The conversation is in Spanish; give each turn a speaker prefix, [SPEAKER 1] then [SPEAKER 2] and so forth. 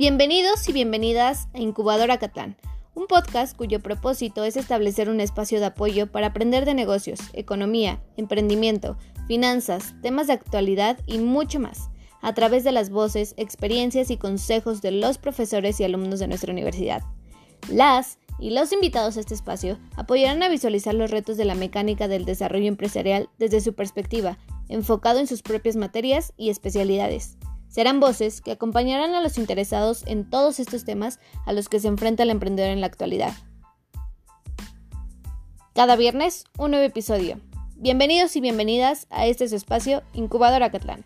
[SPEAKER 1] Bienvenidos y bienvenidas a Incubadora Catán, un podcast cuyo propósito es establecer un espacio de apoyo para aprender de negocios, economía, emprendimiento, finanzas, temas de actualidad y mucho más, a través de las voces, experiencias y consejos de los profesores y alumnos de nuestra universidad. Las y los invitados a este espacio apoyarán a visualizar los retos de la mecánica del desarrollo empresarial desde su perspectiva, enfocado en sus propias materias y especialidades. Serán voces que acompañarán a los interesados en todos estos temas a los que se enfrenta el emprendedor en la actualidad. Cada viernes, un nuevo episodio. Bienvenidos y bienvenidas a este su espacio Incubadora Catlán.